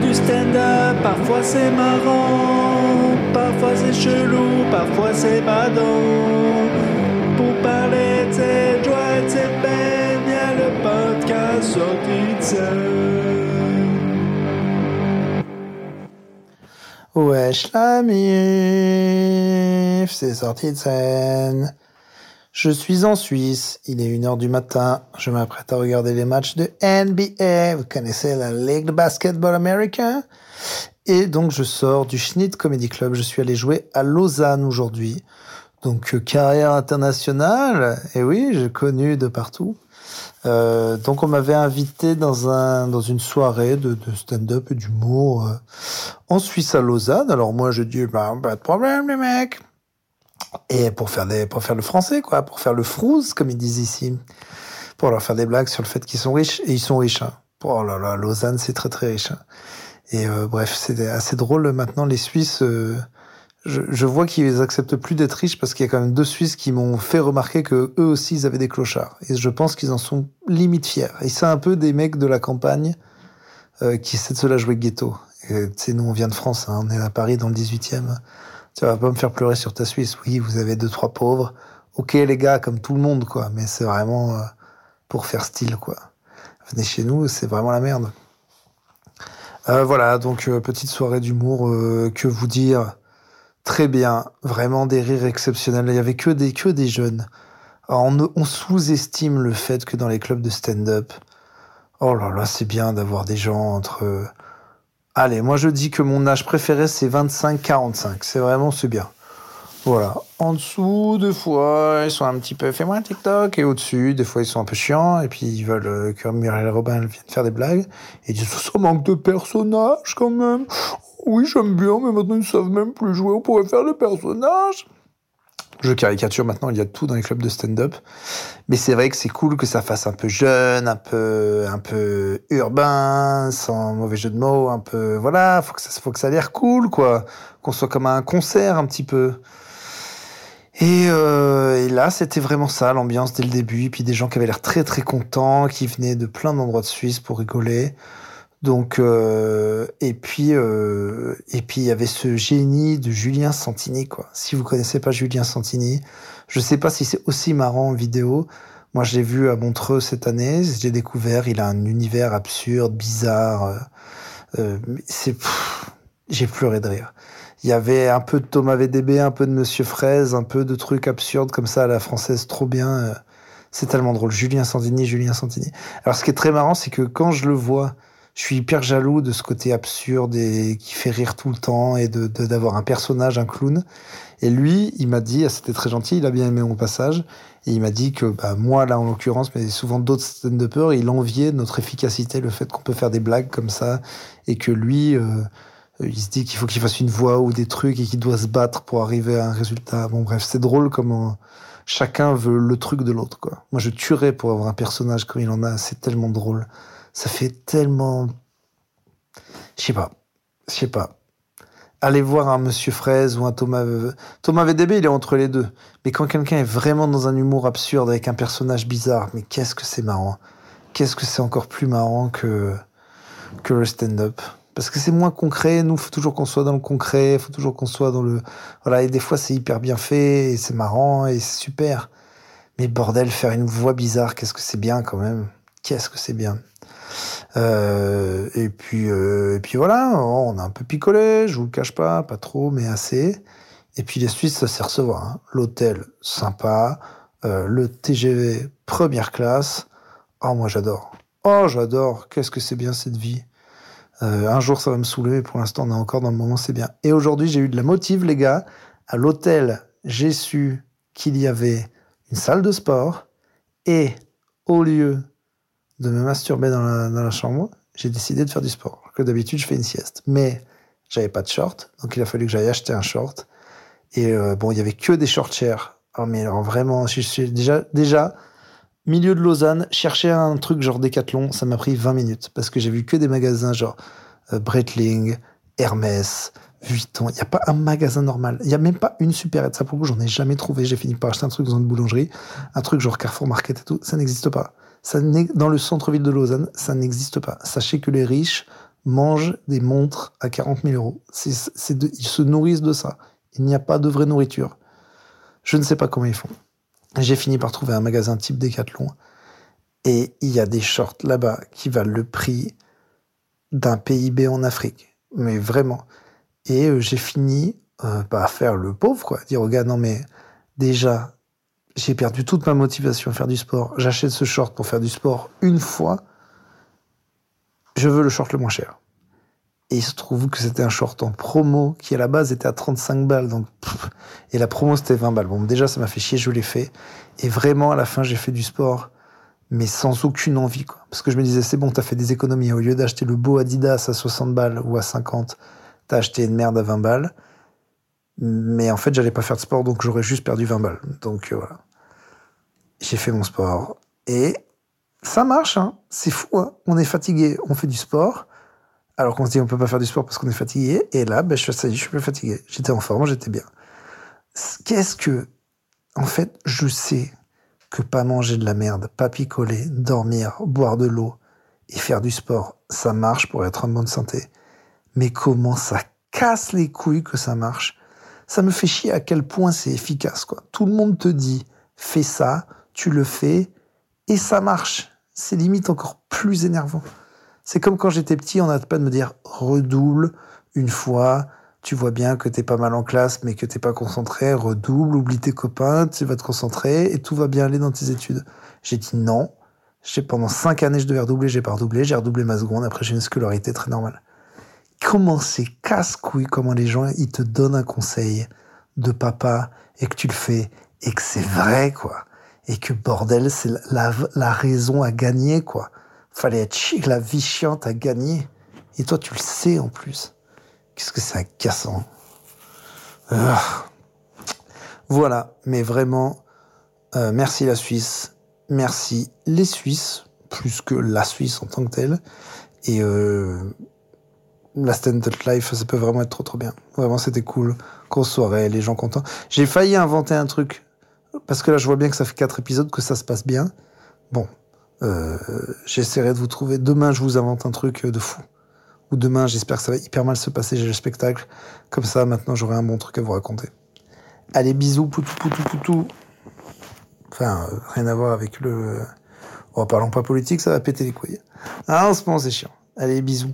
du stand-up, parfois c'est marrant, parfois c'est chelou, parfois c'est badant. Pour parler de cette joie et de cette peine, y a le podcast sorti de scène. Wesh la mif, c'est sorti de scène. Je suis en Suisse, il est 1h du matin, je m'apprête à regarder les matchs de NBA, vous connaissez la Ligue de basketball américain Et donc je sors du Schnitt Comedy Club, je suis allé jouer à Lausanne aujourd'hui. Donc euh, carrière internationale, et oui, j'ai connu de partout. Euh, donc on m'avait invité dans un dans une soirée de, stand-up et d'humour euh, en Suisse à Lausanne. Alors moi je dis bah, pas de problème les mecs. Et pour faire des pour faire le français quoi, pour faire le frouze comme ils disent ici, pour leur faire des blagues sur le fait qu'ils sont riches et ils sont riches. Hein. Oh là là, Lausanne c'est très très riche. Hein. Et euh, bref, c'est assez drôle maintenant les Suisses. Euh, je, je, vois qu'ils acceptent plus d'être riches parce qu'il y a quand même deux Suisses qui m'ont fait remarquer que eux aussi ils avaient des clochards. Et je pense qu'ils en sont limite fiers. Et c'est un peu des mecs de la campagne euh, qui essaient de se la jouer ghetto. Tu sais, nous on vient de France, hein, on est à Paris dans le 18e. Tu vas pas me faire pleurer sur ta Suisse. Oui, vous avez deux trois pauvres. Ok les gars, comme tout le monde quoi. Mais c'est vraiment euh, pour faire style quoi. Venez chez nous, c'est vraiment la merde. Euh, voilà, donc euh, petite soirée d'humour. Que vous dire Très bien, vraiment des rires exceptionnels. Il y avait que des que des jeunes. On sous-estime le fait que dans les clubs de stand-up, oh là là, c'est bien d'avoir des gens entre. Allez, moi je dis que mon âge préféré c'est 25-45. C'est vraiment c'est bien. Voilà. En dessous, des fois, ils sont un petit peu fais-moi un TikTok. Et au-dessus, des fois, ils sont un peu chiants. Et puis, ils veulent euh, que Muriel Robin vienne faire des blagues. Et ils disent, ça manque de personnages quand même. Oui, j'aime bien, mais maintenant, ils savent même plus jouer. On pourrait faire le personnage. Je caricature maintenant, il y a tout dans les clubs de stand-up. Mais c'est vrai que c'est cool que ça fasse un peu jeune, un peu, un peu urbain, sans mauvais jeu de mots, un peu, voilà, faut que ça, faut que ça ait l'air cool, quoi. Qu'on soit comme un concert, un petit peu. Et, euh, et là, c'était vraiment ça, l'ambiance dès le début. Et puis des gens qui avaient l'air très très contents, qui venaient de plein d'endroits de Suisse pour rigoler. Donc, euh, et puis, euh, et puis il y avait ce génie de Julien Santini, quoi. Si vous connaissez pas Julien Santini, je sais pas si c'est aussi marrant en vidéo. Moi, je l'ai vu à Montreux cette année. J'ai découvert, il a un univers absurde, bizarre. Euh, c'est, j'ai pleuré de rire. Il y avait un peu de Thomas VDB, un peu de Monsieur Fraise, un peu de trucs absurdes comme ça à la française, trop bien. C'est tellement drôle. Julien Santini, Julien Santini. Alors, ce qui est très marrant, c'est que quand je le vois, je suis hyper jaloux de ce côté absurde et qui fait rire tout le temps et de d'avoir un personnage, un clown. Et lui, il m'a dit, ah, c'était très gentil, il a bien aimé mon passage, et il m'a dit que bah, moi, là en l'occurrence, mais souvent d'autres stand-uppers, il enviait notre efficacité, le fait qu'on peut faire des blagues comme ça, et que lui, euh, il se dit qu'il faut qu'il fasse une voix ou des trucs et qu'il doit se battre pour arriver à un résultat. Bon bref, c'est drôle comment chacun veut le truc de l'autre. quoi. Moi, je tuerais pour avoir un personnage comme il en a, c'est tellement drôle ça fait tellement. Je sais pas. Je sais pas. Aller voir un Monsieur Fraise ou un Thomas. Thomas VDB, il est entre les deux. Mais quand quelqu'un est vraiment dans un humour absurde avec un personnage bizarre, mais qu'est-ce que c'est marrant. Qu'est-ce que c'est encore plus marrant que, que le stand-up. Parce que c'est moins concret. Nous, faut toujours qu'on soit dans le concret. Faut toujours qu'on soit dans le. Voilà. Et des fois, c'est hyper bien fait et c'est marrant et c'est super. Mais bordel, faire une voix bizarre, qu'est-ce que c'est bien quand même. Qu'est-ce que c'est bien. Euh, et puis, euh, et puis voilà, on a un peu picolé, je vous le cache pas, pas trop, mais assez. Et puis les Suisses, ça sait recevoir. Hein. L'hôtel, sympa. Euh, le TGV, première classe. Oh, moi j'adore. Oh, j'adore. Qu'est-ce que c'est bien cette vie. Euh, un jour, ça va me saouler, pour l'instant, on est encore dans le moment, c'est bien. Et aujourd'hui, j'ai eu de la motive, les gars. À l'hôtel, j'ai su qu'il y avait une salle de sport. Et au lieu de me masturber dans la, chambre, j'ai décidé de faire du sport. Que d'habitude, je fais une sieste. Mais j'avais pas de short, donc il a fallu que j'aille acheter un short. Et euh, bon, il y avait que des shorts chers. Oh, mais vraiment, déjà, déjà, milieu de Lausanne, chercher un truc genre Decathlon, ça m'a pris 20 minutes. Parce que j'ai vu que des magasins genre euh, Breitling, Hermès, Vuitton. Il n'y a pas un magasin normal. Il n'y a même pas une supérette. Ça, pour le coup, j'en ai jamais trouvé. J'ai fini par acheter un truc dans une boulangerie. Un truc genre Carrefour Market et tout. Ça n'existe pas. Dans le centre-ville de Lausanne, ça n'existe pas. Sachez que les riches mangent des montres à 40 000 euros. Ils se nourrissent de ça. Il n'y a pas de vraie nourriture. Je ne sais pas comment ils font. J'ai fini par trouver un magasin type Decathlon. Et il y a des shorts là-bas qui valent le prix d'un PIB en Afrique. Mais vraiment. Et euh, j'ai fini euh, par faire le pauvre, quoi. Dire au gars, non mais déjà, j'ai perdu toute ma motivation à faire du sport. J'achète ce short pour faire du sport une fois. Je veux le short le moins cher. Et il se trouve que c'était un short en promo qui à la base était à 35 balles. Donc, et la promo c'était 20 balles. Bon, déjà ça m'a fait chier, je l'ai fait. Et vraiment à la fin j'ai fait du sport, mais sans aucune envie. Quoi. Parce que je me disais, c'est bon, t'as fait des économies. Au lieu d'acheter le beau Adidas à 60 balles ou à 50, t'as acheté une merde à 20 balles. Mais en fait, j'allais pas faire de sport, donc j'aurais juste perdu 20 balles. Donc euh, voilà. J'ai fait mon sport. Et ça marche, hein. c'est fou. Hein. On est fatigué, on fait du sport. Alors qu'on se dit on peut pas faire du sport parce qu'on est fatigué. Et là, ben, je, ça y je suis plus fatigué. J'étais en forme, j'étais bien. Qu'est-ce que... En fait, je sais que pas manger de la merde, pas picoler, dormir, boire de l'eau et faire du sport, ça marche pour être en bonne santé. Mais comment ça casse les couilles que ça marche? Ça me fait chier à quel point c'est efficace. Tout le monde te dit, fais ça, tu le fais, et ça marche. C'est limite encore plus énervant. C'est comme quand j'étais petit, on n'arrête pas de me dire redouble une fois, tu vois bien que t'es pas mal en classe, mais que t'es pas concentré, redouble, oublie tes copains, tu vas te concentrer et tout va bien aller dans tes études. J'ai dit non. J'ai pendant cinq années, je devais redoubler, j'ai pas redoublé, j'ai redoublé ma seconde, après j'ai une scolarité très normale. Comment c'est casse-couille, comment les gens, ils te donnent un conseil de papa et que tu le fais et que c'est vrai, quoi. Et que bordel, c'est la, la raison à gagner, quoi. Fallait être chic, la vie chiante à gagner. Et toi, tu le sais en plus. Qu'est-ce que c'est agaçant. Ah. Voilà, mais vraiment, euh, merci la Suisse, merci les Suisses, plus que la Suisse en tant que telle. Et euh, la Stand Life, ça peut vraiment être trop trop bien. Vraiment, c'était cool. Grosse soirée, les gens contents. J'ai failli inventer un truc, parce que là, je vois bien que ça fait quatre épisodes, que ça se passe bien. Bon, euh, j'essaierai de vous trouver. Demain, je vous invente un truc de fou ou demain, j'espère que ça va hyper mal se passer, j'ai le spectacle. Comme ça, maintenant, j'aurai un bon truc à vous raconter. Allez, bisous, poutou, poutou, poutou. Enfin, euh, rien à voir avec le... Oh, parlons pas politique, ça va péter les couilles. Ah, en ce moment, c'est chiant. Allez, bisous.